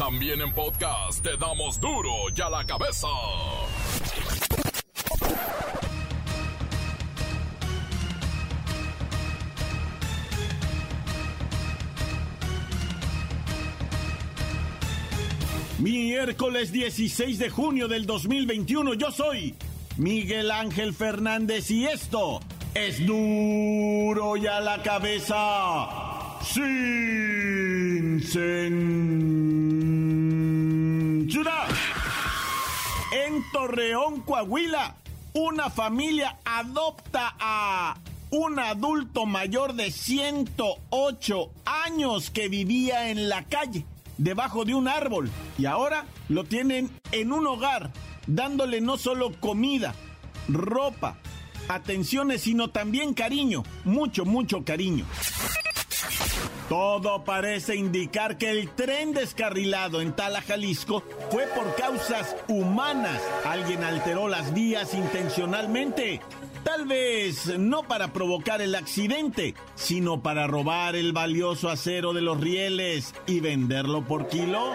También en podcast te damos duro y a la cabeza. Miércoles 16 de junio del 2021, yo soy Miguel Ángel Fernández y esto es duro y a la cabeza censura. En Torreón, Coahuila, una familia adopta a un adulto mayor de 108 años que vivía en la calle debajo de un árbol y ahora lo tienen en un hogar, dándole no solo comida, ropa, atenciones, sino también cariño, mucho, mucho cariño. Todo parece indicar que el tren descarrilado en Tala, Jalisco, fue por causas humanas. Alguien alteró las vías intencionalmente Tal vez no para provocar el accidente, sino para robar el valioso acero de los rieles y venderlo por kilo.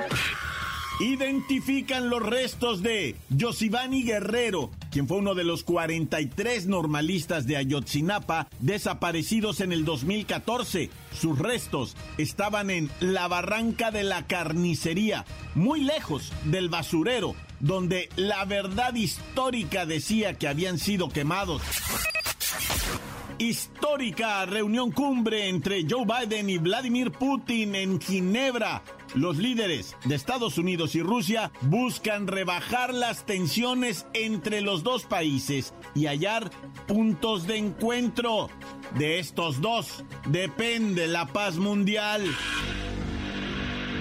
Identifican los restos de Yosivani Guerrero, quien fue uno de los 43 normalistas de Ayotzinapa desaparecidos en el 2014. Sus restos estaban en la barranca de la carnicería, muy lejos del basurero donde la verdad histórica decía que habían sido quemados. Histórica reunión cumbre entre Joe Biden y Vladimir Putin en Ginebra. Los líderes de Estados Unidos y Rusia buscan rebajar las tensiones entre los dos países y hallar puntos de encuentro. De estos dos depende la paz mundial.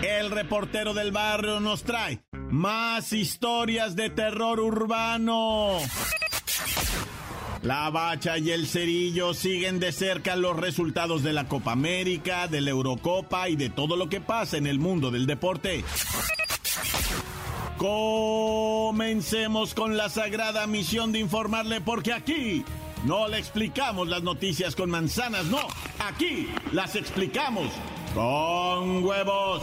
El reportero del barrio nos trae más historias de terror urbano. La Bacha y el Cerillo siguen de cerca los resultados de la Copa América, de la Eurocopa y de todo lo que pasa en el mundo del deporte. Comencemos con la sagrada misión de informarle porque aquí no le explicamos las noticias con manzanas, no, aquí las explicamos con huevos.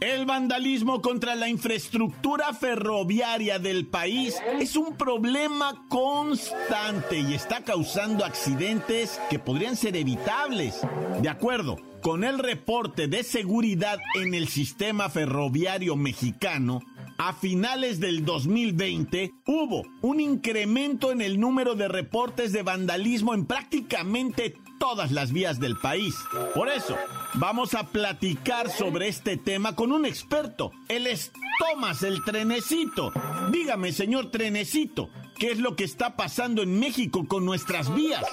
El vandalismo contra la infraestructura ferroviaria del país es un problema constante y está causando accidentes que podrían ser evitables. De acuerdo con el reporte de seguridad en el sistema ferroviario mexicano, a finales del 2020 hubo un incremento en el número de reportes de vandalismo en prácticamente todas las vías del país. Por eso, vamos a platicar sobre este tema con un experto. Él es Tomás el Trenecito. Dígame, señor Trenecito, ¿qué es lo que está pasando en México con nuestras vías?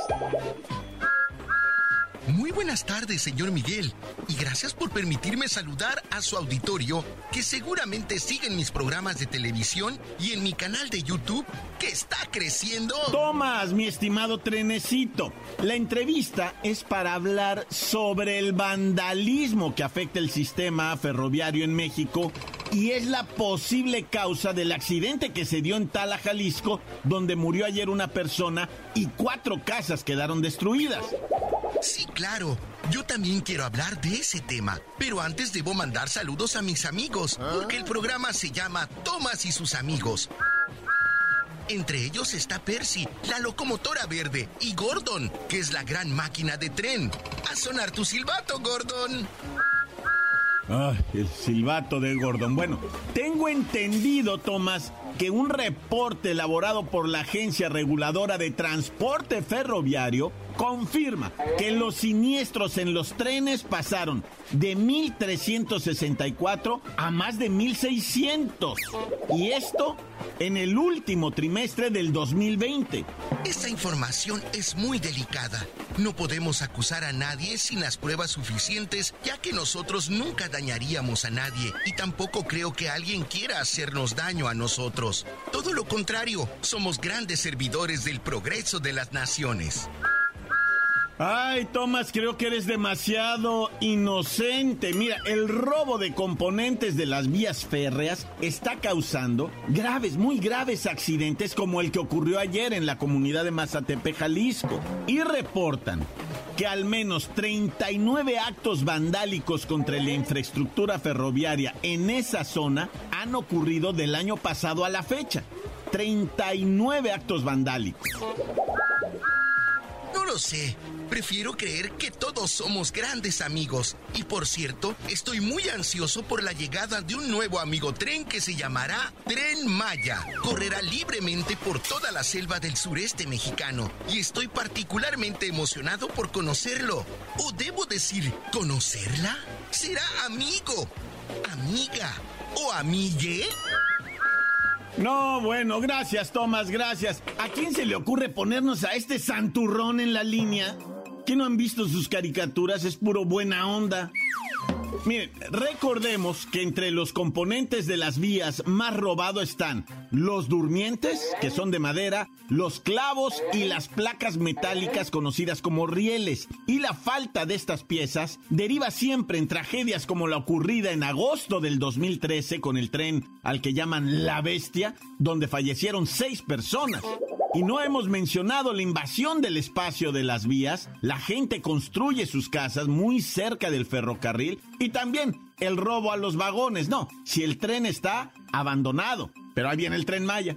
Muy buenas tardes, señor Miguel, y gracias por permitirme saludar a su auditorio que seguramente siguen mis programas de televisión y en mi canal de YouTube que está creciendo. Tomás, mi estimado trenecito, la entrevista es para hablar sobre el vandalismo que afecta el sistema ferroviario en México y es la posible causa del accidente que se dio en Tala, Jalisco, donde murió ayer una persona y cuatro casas quedaron destruidas. Sí, claro. Yo también quiero hablar de ese tema. Pero antes debo mandar saludos a mis amigos, porque el programa se llama Tomás y sus amigos. Entre ellos está Percy, la locomotora verde, y Gordon, que es la gran máquina de tren. A sonar tu silbato, Gordon. Ay, el silbato de Gordon. Bueno, tengo entendido, Tomás, que un reporte elaborado por la Agencia Reguladora de Transporte Ferroviario confirma que los siniestros en los trenes pasaron de 1.364 a más de 1.600. Y esto en el último trimestre del 2020. Esta información es muy delicada. No podemos acusar a nadie sin las pruebas suficientes, ya que nosotros nunca dañaríamos a nadie y tampoco creo que alguien quiera hacernos daño a nosotros. Todo lo contrario, somos grandes servidores del progreso de las naciones. Ay, Tomás, creo que eres demasiado inocente. Mira, el robo de componentes de las vías férreas está causando graves, muy graves accidentes como el que ocurrió ayer en la comunidad de Mazatepe, Jalisco. Y reportan que al menos 39 actos vandálicos contra la infraestructura ferroviaria en esa zona han ocurrido del año pasado a la fecha. 39 actos vandálicos. Lo sé. Prefiero creer que todos somos grandes amigos. Y por cierto, estoy muy ansioso por la llegada de un nuevo amigo tren que se llamará Tren Maya. Correrá libremente por toda la selva del sureste mexicano. Y estoy particularmente emocionado por conocerlo. O debo decir, ¿conocerla? Será amigo, amiga o amigue. No, bueno, gracias, Tomás, gracias. ¿A quién se le ocurre ponernos a este santurrón en la línea? ¿Qué no han visto sus caricaturas? Es puro buena onda. Miren, recordemos que entre los componentes de las vías más robados están los durmientes, que son de madera, los clavos y las placas metálicas conocidas como rieles. Y la falta de estas piezas deriva siempre en tragedias como la ocurrida en agosto del 2013 con el tren al que llaman La Bestia, donde fallecieron seis personas. Y no hemos mencionado la invasión del espacio de las vías. La gente construye sus casas muy cerca del ferrocarril y también el robo a los vagones. No, si el tren está abandonado. Pero ahí viene el tren Maya.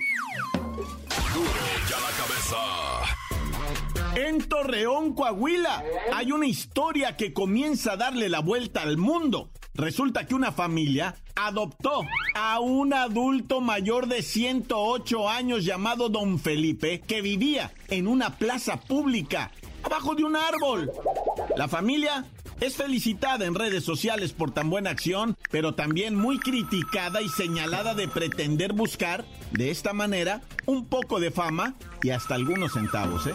En Torreón, Coahuila, hay una historia que comienza a darle la vuelta al mundo. Resulta que una familia adoptó a un adulto mayor de 108 años llamado Don Felipe que vivía en una plaza pública, abajo de un árbol. La familia es felicitada en redes sociales por tan buena acción, pero también muy criticada y señalada de pretender buscar, de esta manera, un poco de fama y hasta algunos centavos, ¿eh?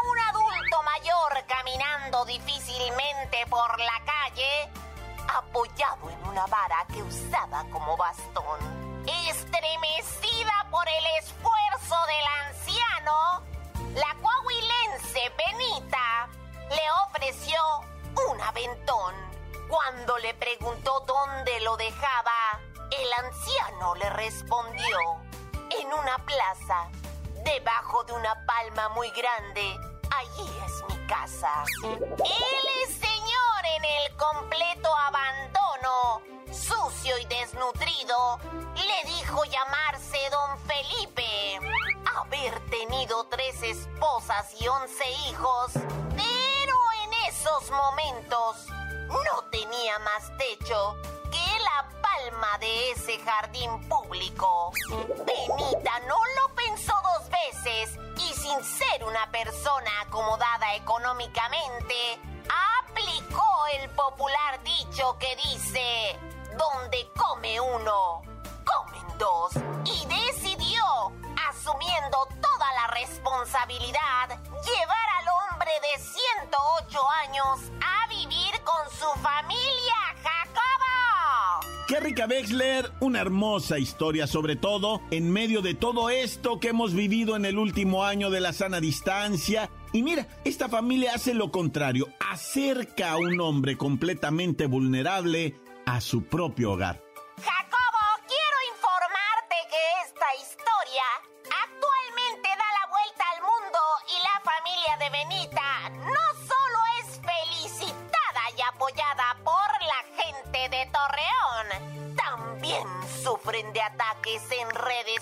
caminando difícilmente por la calle, apoyado en una vara que usaba como bastón. Estremecida por el esfuerzo del anciano, la coahuilense Benita le ofreció un aventón. Cuando le preguntó dónde lo dejaba, el anciano le respondió en una plaza, debajo de una palma muy grande. Allí es mi casa. El señor en el completo abandono, sucio y desnutrido, le dijo llamarse don Felipe, haber tenido tres esposas y once hijos, pero en esos momentos no tenía más techo que la palma de ese jardín público. Benita no lo pensó dos veces sin ser una persona acomodada económicamente, aplicó el popular dicho que dice, donde come uno, comen dos, y decidió, asumiendo toda la responsabilidad, llevar al hombre de 108 años a vivir con su familia Qué rica Wexler, una hermosa historia, sobre todo en medio de todo esto que hemos vivido en el último año de la sana distancia. Y mira, esta familia hace lo contrario, acerca a un hombre completamente vulnerable a su propio hogar.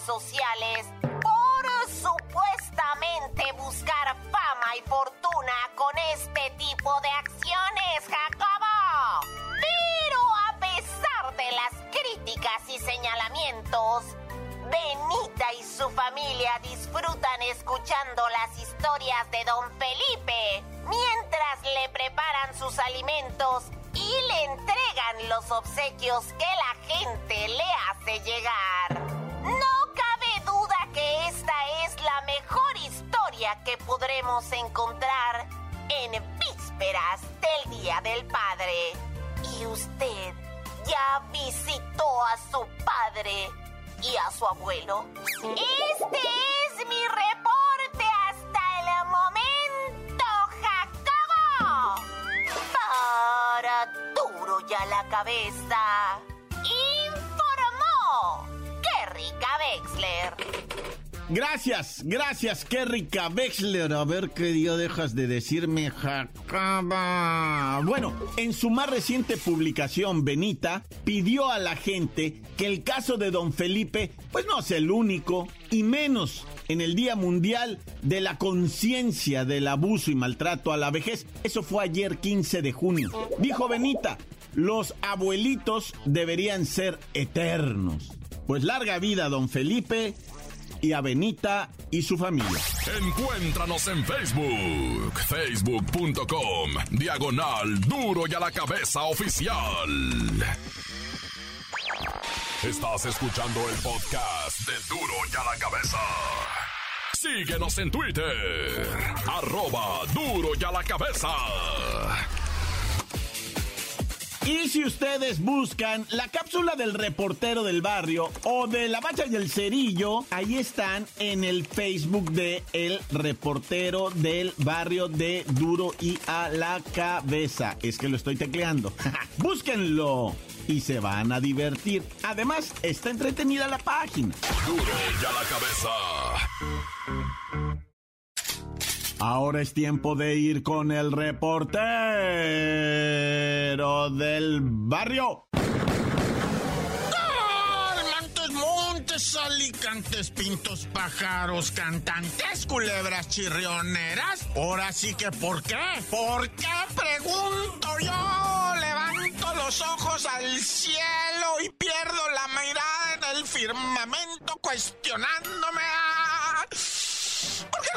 Sociales por supuestamente buscar fama y fortuna con este tipo de acciones, Jacobo. Pero a pesar de las críticas y señalamientos, Benita y su familia disfrutan escuchando las historias de don Felipe mientras le preparan sus alimentos y le entregan los obsequios que la gente le hace llegar. Que esta es la mejor historia que podremos encontrar en vísperas del Día del Padre. ¿Y usted ya visitó a su padre y a su abuelo? Este es mi reporte hasta el momento, Jacobo. Para duro ya la cabeza. Informó Kerrika Wexler. Gracias, gracias, qué rica Wexler. A ver qué día dejas de decirme, Jacaba. Bueno, en su más reciente publicación, Benita pidió a la gente que el caso de don Felipe, pues no es el único, y menos en el Día Mundial de la Conciencia del Abuso y Maltrato a la Vejez. Eso fue ayer 15 de junio. Dijo Benita, los abuelitos deberían ser eternos. Pues larga vida, don Felipe, y a Benita y su familia. Encuéntranos en Facebook, facebook.com, diagonal duro y a la cabeza oficial. Estás escuchando el podcast de duro y a la cabeza. Síguenos en Twitter, arroba duro y a la cabeza. Y si ustedes buscan la cápsula del reportero del barrio o de la bacha y el cerillo, ahí están en el Facebook de el reportero del barrio de Duro y a la cabeza. Es que lo estoy tecleando. Búsquenlo y se van a divertir. Además, está entretenida la página. Duro y a la cabeza. Ahora es tiempo de ir con el reportero del barrio. Alicantes, pintos, pájaros, cantantes, culebras chirrioneras. Ahora sí que, ¿por qué? ¿Por qué? Pregunto yo. Levanto los ojos al cielo y pierdo la mirada en el firmamento cuestionándome. Ah, ¿Por qué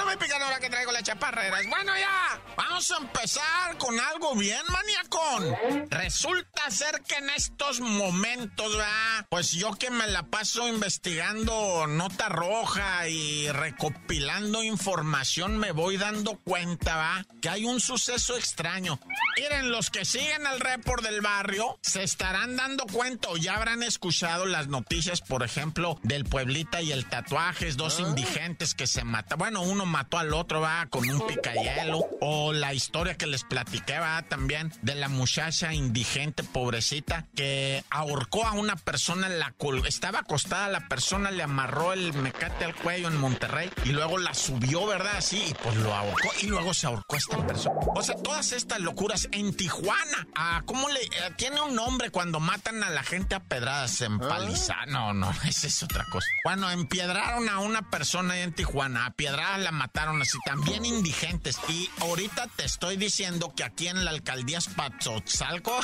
no me pican ahora que traigo las chaparreras? Bueno, ya, vamos a empezar con algo bien maniacón. Resulta ser que en estos momentos, ¿verdad? Pues yo que me la paso investigando nota roja y recopilando información, me voy dando cuenta, ¿va? Que hay un suceso extraño. Miren, los que siguen el report del barrio se estarán dando cuenta o ya habrán escuchado las noticias, por ejemplo, del Pueblita y el Tatuajes, dos indigentes que se mataron. Bueno, uno mató al otro, va, con un picayelo. O la historia que les platiqué, va, también, de la muchacha indigente, pobrecita, que ahorcó a una persona en la col Estaba acostada la persona, le amarró el mecate al cuello en Monterrey y luego la subió, ¿verdad? Así, y pues lo ahorcó y luego se ahorcó a esta persona. O sea, todas estas locuras en Tijuana. Ah, ¿Cómo le...? eh, tiene un nombre cuando matan a la gente a pedradas en paliza. No, no, esa es otra cosa. Bueno, empiedraron a una persona ahí en Tijuana. A piedradas la mataron así, también indigentes. Y ahorita te estoy diciendo que aquí en la alcaldía Espatzozalco,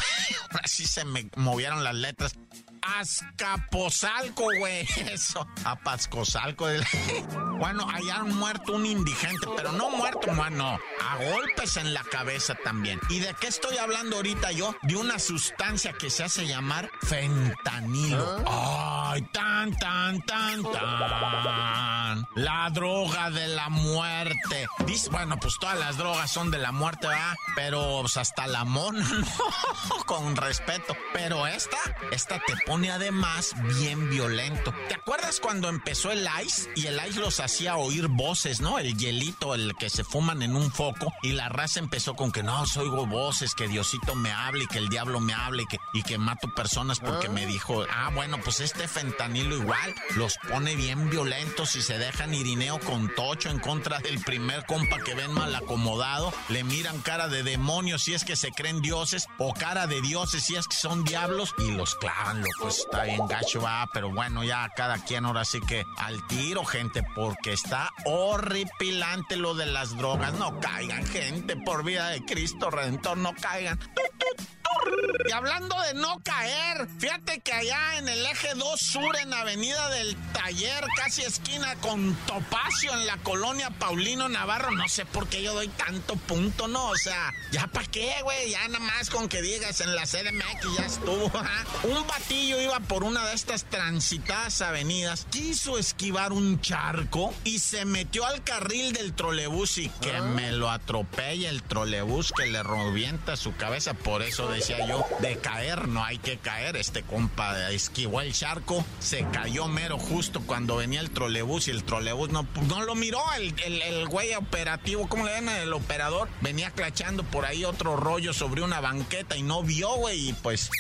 así se me movieron las letras. Azcapotzalco, güey. Eso. Apazcozalco. Bueno, hallaron muerto un indigente, pero no muerto, mano. A golpes en la cabeza también. ¿Y de qué estoy hablando ahorita yo? De una sustancia que se hace llamar fentanilo. Ay, tan, tan, tan, tan. La droga de la muerte. Dice, bueno, pues todas las drogas son de la muerte, ¿verdad? Pero pues, hasta la mona, ¿no? Con respeto. Pero esta, esta te pone además bien violento. ¿Te acuerdas cuando empezó el ice? Y el ice los hacía oír voces, ¿no? El hielito, el que se fuman en un foco. Y la raza empezó con que no, oigo voces, que Diosito me hable y que el diablo me hable y que, y que mato personas porque me dijo, ah, bueno, pues este fentanilo igual los pone bien violentos y se dejan Irineo con Tocho en contra del primer compa que ven mal acomodado, le miran cara de demonios si es que se creen dioses o cara de dioses si es que son diablos y los clavan, loco, está bien gacho, va, pero bueno, ya cada quien ahora sí que al tiro, gente, porque está horripilante lo de las drogas, no caigan, gente, por vida de Cristo Redentor, no caigan. Y hablando de no caer, fíjate que allá en el eje 2 sur, en Avenida del Taller, casi esquina con Topacio, en la colonia Paulino Navarro, no sé por qué yo doy tanto punto, ¿no? O sea, ¿ya para qué, güey? Ya nada más con que digas en la CDMX ya estuvo. un batillo iba por una de estas transitadas avenidas, quiso esquivar un charco y se metió al carril del trolebús y que ah. me lo atropella el trolebús que le revienta su cabeza. Por eso decía yo, de caer no hay que caer. Este compa esquivó el charco, se cayó mero justo cuando venía el trolebús y el trolebús no, no lo miró. El, el, güey operativo, ¿cómo le llaman? El operador venía clachando por ahí otro rollo sobre una banqueta y no vio, güey, y pues...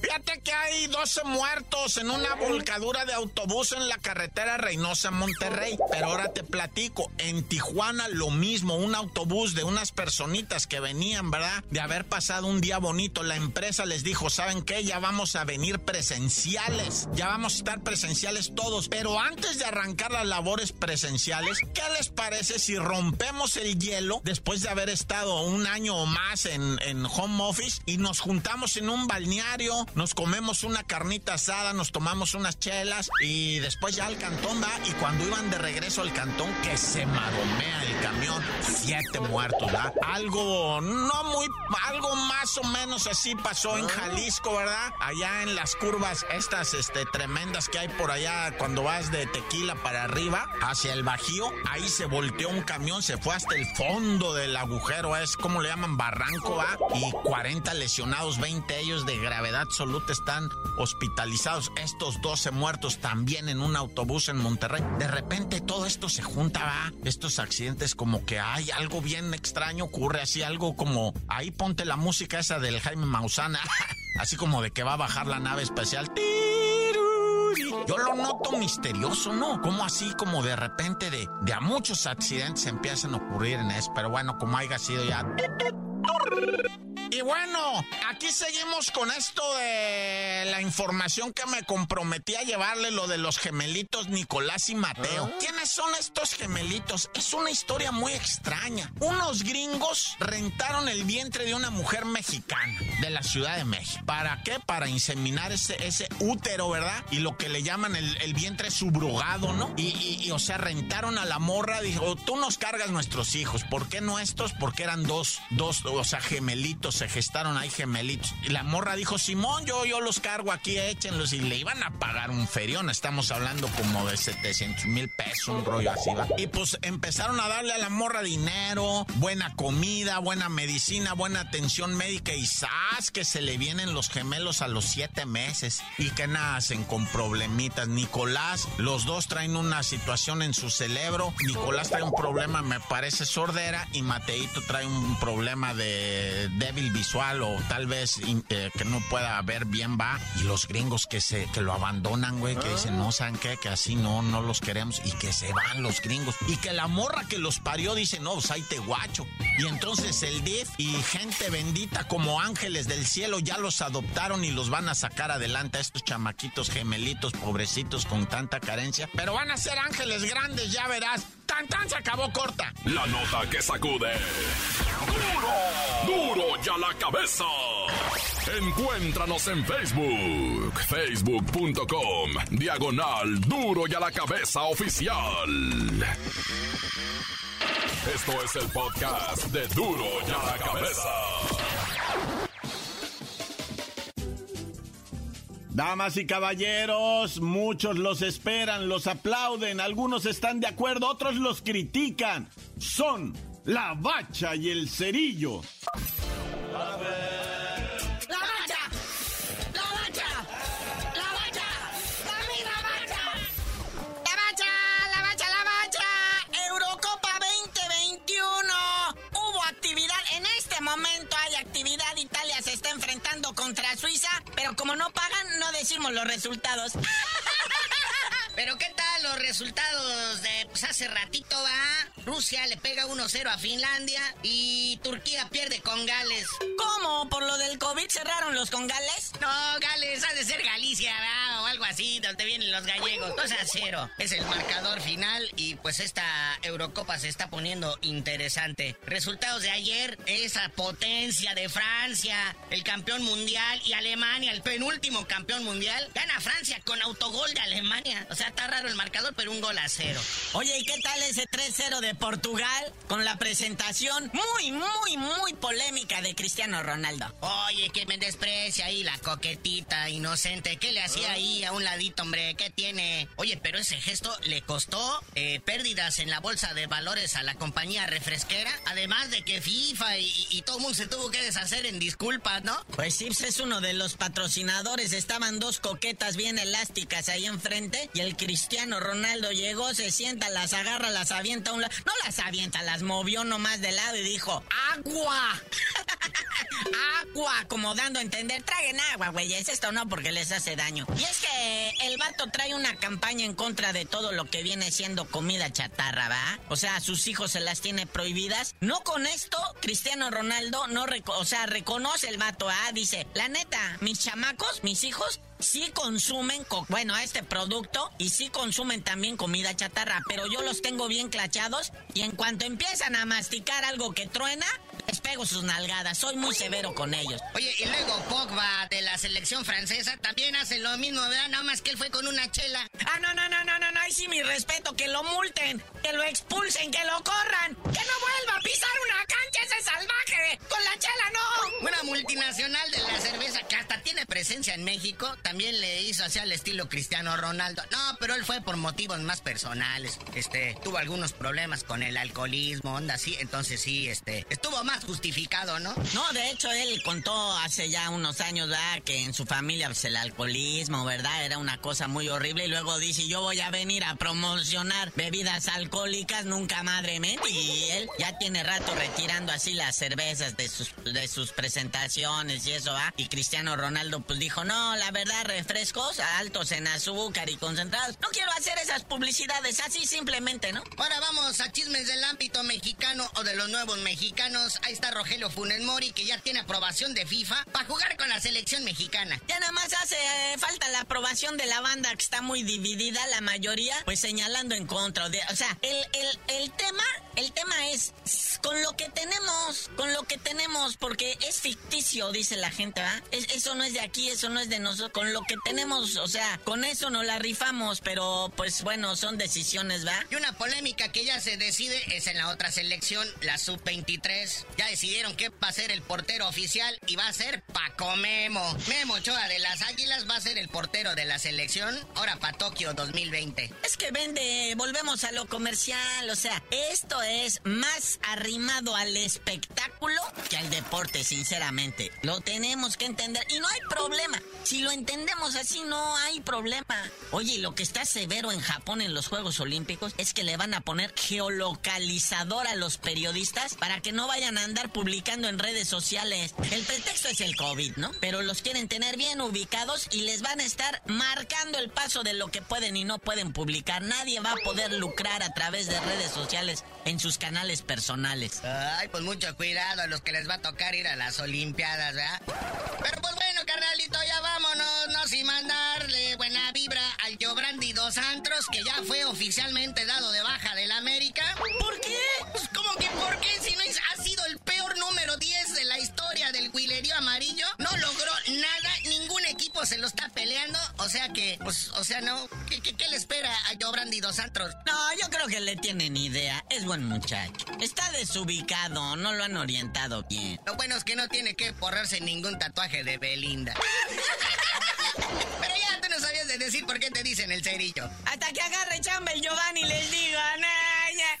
Fíjate que hay 12 muertos en una volcadura de autobús en la carretera Reynosa-Monterrey. Pero ahora te platico, en Tijuana lo mismo, un autobús de unas personitas que venían, ¿verdad? De haber pasado un día bonito. La empresa les dijo, ¿saben qué? Ya vamos a venir presenciales. Ya vamos a estar presenciales todos. Pero antes de arrancar las labores presenciales, ¿qué les parece si rompemos el hielo después de haber estado un año o más en, en home office y nos juntamos en un balneario? Nos comemos una carnita asada, nos tomamos unas chelas y después ya al cantón va. Y cuando iban de regreso al cantón, que se maromea el camión, siete muertos, ¿verdad? Algo no muy, algo más o menos así pasó en Jalisco, ¿verdad? Allá en las curvas estas este, tremendas que hay por allá cuando vas de tequila para arriba, hacia el Bajío, ahí se volteó un camión, se fue hasta el fondo del agujero, es como le llaman barranco, ¿va? Y 40 lesionados, 20 ellos de gravedad están hospitalizados. Estos 12 muertos también en un autobús en Monterrey. De repente todo esto se junta, va. Estos accidentes como que hay algo bien extraño ocurre, así algo como ahí ponte la música esa del Jaime Mausana, así como de que va a bajar la nave espacial. Yo lo noto misterioso, ¿no? Como así, como de repente de, de a muchos accidentes empiezan a ocurrir en eso. Pero bueno, como haya sido ya. Y bueno, aquí seguimos con esto de la información que me comprometí a llevarle, lo de los gemelitos Nicolás y Mateo. Ah. ¿Quiénes son estos gemelitos? Es una historia muy extraña. Unos gringos rentaron el vientre de una mujer mexicana de la Ciudad de México. ¿Para qué? Para inseminar ese, ese útero, ¿verdad? Y lo que le llaman el, vientre subrogado, ¿no? Y, o sea, rentaron a la morra, dijo, tú nos cargas nuestros hijos. ¿Por qué nuestros? Porque eran dos, dos, o sea, gemelitos se gestaron ahí gemelitos. Y la morra dijo, Simón, yo, yo los cargo aquí, échenlos. Y le iban a pagar un ferión. Estamos hablando como de 700 mil pesos, un rollo así, ¿va? Y pues empezaron a darle a la morra dinero, buena comida, buena medicina, buena atención médica. Y ¡zas! que se le vienen los gemelos a los siete meses. Y que nacen con problemitas. Nicolás, los dos traen una situación en su cerebro. Nicolás trae un problema, me parece, sordera. Y Mateito trae un problema de débil visual o tal vez eh, que no pueda ver bien va y los gringos que se que lo abandonan, güey, que dicen, "No saben qué, que así no no los queremos" y que se van los gringos y que la morra que los parió dice, "No, pues guacho." Y entonces el DIF y gente bendita como ángeles del cielo ya los adoptaron y los van a sacar adelante a estos chamaquitos gemelitos pobrecitos con tanta carencia, pero van a ser ángeles grandes, ya verás. Tan tan se acabó corta. La nota que sacude. Duro, duro ya la cabeza. Encuéntranos en Facebook, facebook.com, diagonal duro y a la cabeza oficial. Esto es el podcast de duro y a la cabeza. Damas y caballeros, muchos los esperan, los aplauden, algunos están de acuerdo, otros los critican. Son la bacha y el cerillo. La bacha, la bacha, la bacha, la bacha, la bacha, la bacha, la bacha, la bacha, Eurocopa 2021. Hubo actividad, en este momento hay actividad, Italia se está enfrentando contra Suiza, pero como no pagan, no decimos los resultados. Pero ¿qué tal los resultados de pues, hace ratito va? Rusia le pega 1-0 a Finlandia y Turquía pierde con Gales. ¿Cómo? ¿Por lo del COVID cerraron los con Gales? No, Gales ha de ser Galicia, ¿verdad? Algo así, donde vienen los gallegos. 2 a 0 es el marcador final y pues esta Eurocopa se está poniendo interesante. Resultados de ayer, esa potencia de Francia, el campeón mundial y Alemania, el penúltimo campeón mundial, gana Francia con autogol de Alemania. O sea, está raro el marcador, pero un gol a cero. Oye, ¿y qué tal ese 3-0 de Portugal con la presentación muy, muy, muy polémica de Cristiano Ronaldo? Oye, que me desprecia ahí la coquetita inocente. ¿Qué le hacía ahí a un ladito, hombre? ¿Qué tiene? Oye, pero ese gesto le costó eh, pérdidas en la bolsa de valores a la compañía refresquera. Además de que FIFA y, todo el mundo se tuvo que deshacer en disculpas, ¿no? Pues sí, pues es uno de los patrocinadores. Estaban dos coquetas bien elásticas ahí enfrente y el Cristiano Ronaldo llegó, se sienta, las agarra, las avienta a un lado. No las avienta, las movió nomás de lado y dijo, ¡agua! agua, como dando a entender, traguen agua, güey, es esto no porque les hace daño. Y es que el vato trae una campaña en contra de todo lo que viene siendo comida chatarra, ¿va? O sea, sus hijos se las tiene prohibidas. No con esto, Cristiano Ronaldo no, o sea, reconoce el vato, ¿ah? Dice, la neta, mis chamacos, mis hijos, sí consumen, bueno, este producto y sí consumen también comida chatarra, pero yo los tengo bien clachados y en cuanto empiezan a masticar algo que truena, les pego sus nalgadas. Soy muy severo con ellos. Oye, y luego Pogba de la selección francesa también hace lo mismo, ¿verdad? Nada más que él fue con una chela. Ah, no, no, no, no, no, no. Ahí sí mi respeto. Que lo multen, que lo expulsen, que lo corran. Que no vuelva a pisar una cancha ese salvaje. Con la chela no. Una multinacional de la cerveza que hasta tiene presencia en México también le hizo así al estilo Cristiano Ronaldo. No, pero él fue por motivos más personales. Este, tuvo algunos problemas con el alcoholismo, onda así. Entonces sí, este, estuvo más justificado, ¿no? No, de hecho él contó hace ya unos años, ¿verdad? Que en su familia pues, el alcoholismo, ¿verdad? Era una cosa muy horrible y luego dice, yo voy a venir a promocionar bebidas alcohólicas, nunca madre mente. Y él ya tiene rato retirando así las cervezas de sus, de sus presentaciones y eso, ¿ah? Y Cristiano Ronaldo pues dijo, no, la verdad, refrescos altos en azúcar y concentrados. No quiero hacer esas publicidades así simplemente, ¿no? Ahora vamos a chismes del ámbito mexicano o de los nuevos mexicanos ahí está Rogelio Funes Mori, que ya tiene aprobación de FIFA para jugar con la selección mexicana. Ya nada más hace eh, falta la aprobación de la banda, que está muy dividida, la mayoría, pues señalando en contra. o sea, el, el, el tema, el tema es con lo que tenemos, con lo que tenemos, porque es ficticio, dice la gente, ¿verdad? eso no es de aquí, eso no es de nosotros, con lo que tenemos, o sea, con eso nos la rifamos, pero pues bueno, son decisiones, ¿va? Y una polémica que ya se decide es en la otra selección, la sub-23 ya decidieron que va a ser el portero oficial y va a ser Paco Memo. Memo Ochoa de las Águilas va a ser el portero de la selección ahora para Tokio 2020. Es que vende, volvemos a lo comercial, o sea, esto es más arrimado al espectáculo que al deporte, sinceramente. Lo tenemos que entender y no hay problema. Si lo entendemos así, no hay problema. Oye, lo que está severo en Japón en los Juegos Olímpicos es que le van a poner geolocalizador a los periodistas para que no vayan a andar publicando en redes sociales. El pretexto es el COVID, ¿no? Pero los quieren tener bien ubicados y les van a estar marcando el paso de lo que pueden y no pueden publicar. Nadie va a poder lucrar a través de redes sociales en sus canales personales. Ay, pues mucho cuidado a los que les va a tocar ir a las Olimpiadas, ¿verdad? Pero pues bueno, carnalito, ya vámonos, no sin mandarle buena vibra al Brandy Dos Antros, que ya fue oficialmente dado de baja del América. ¿Por qué? La historia del Guilerío Amarillo. No logró nada, ningún equipo se lo está peleando. O sea que, pues, o sea, no. ¿Qué, le espera a Joe Brandy Dos Antros? No, yo creo que le tienen idea. Es buen muchacho. Está desubicado, no lo han orientado bien. Lo bueno es que no tiene que borrarse ningún tatuaje de Belinda. Pero ya tú no sabías de decir por qué te dicen el cerillo. Hasta que agarre chamba el Giovanni les digo, Naya.